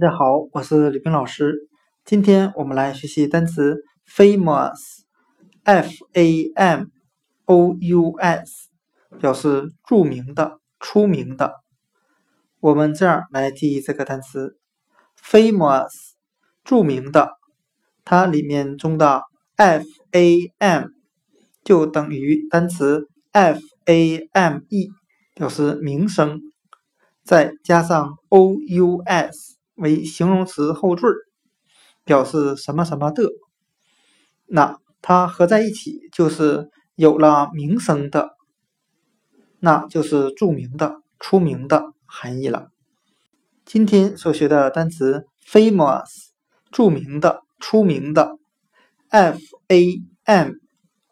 大家好，我是李冰老师。今天我们来学习单词 famous，f a m o u s，表示著名的、出名的。我们这样来记忆这个单词 famous，著名的，它里面中的 f a m 就等于单词 f a m e，表示名声，再加上 o u s。为形容词后缀，表示什么什么的，那它合在一起就是有了名声的，那就是著名的、出名的含义了。今天所学的单词 famous，著名的、出名的，f a m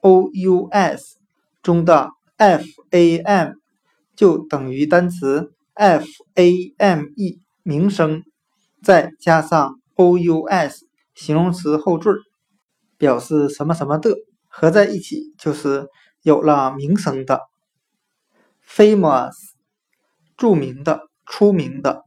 o u s 中的 f a m 就等于单词 f a m e 名声。再加上 o u s 形容词后缀，表示什么什么的，合在一起就是有了名声的，famous，著名的、出名的。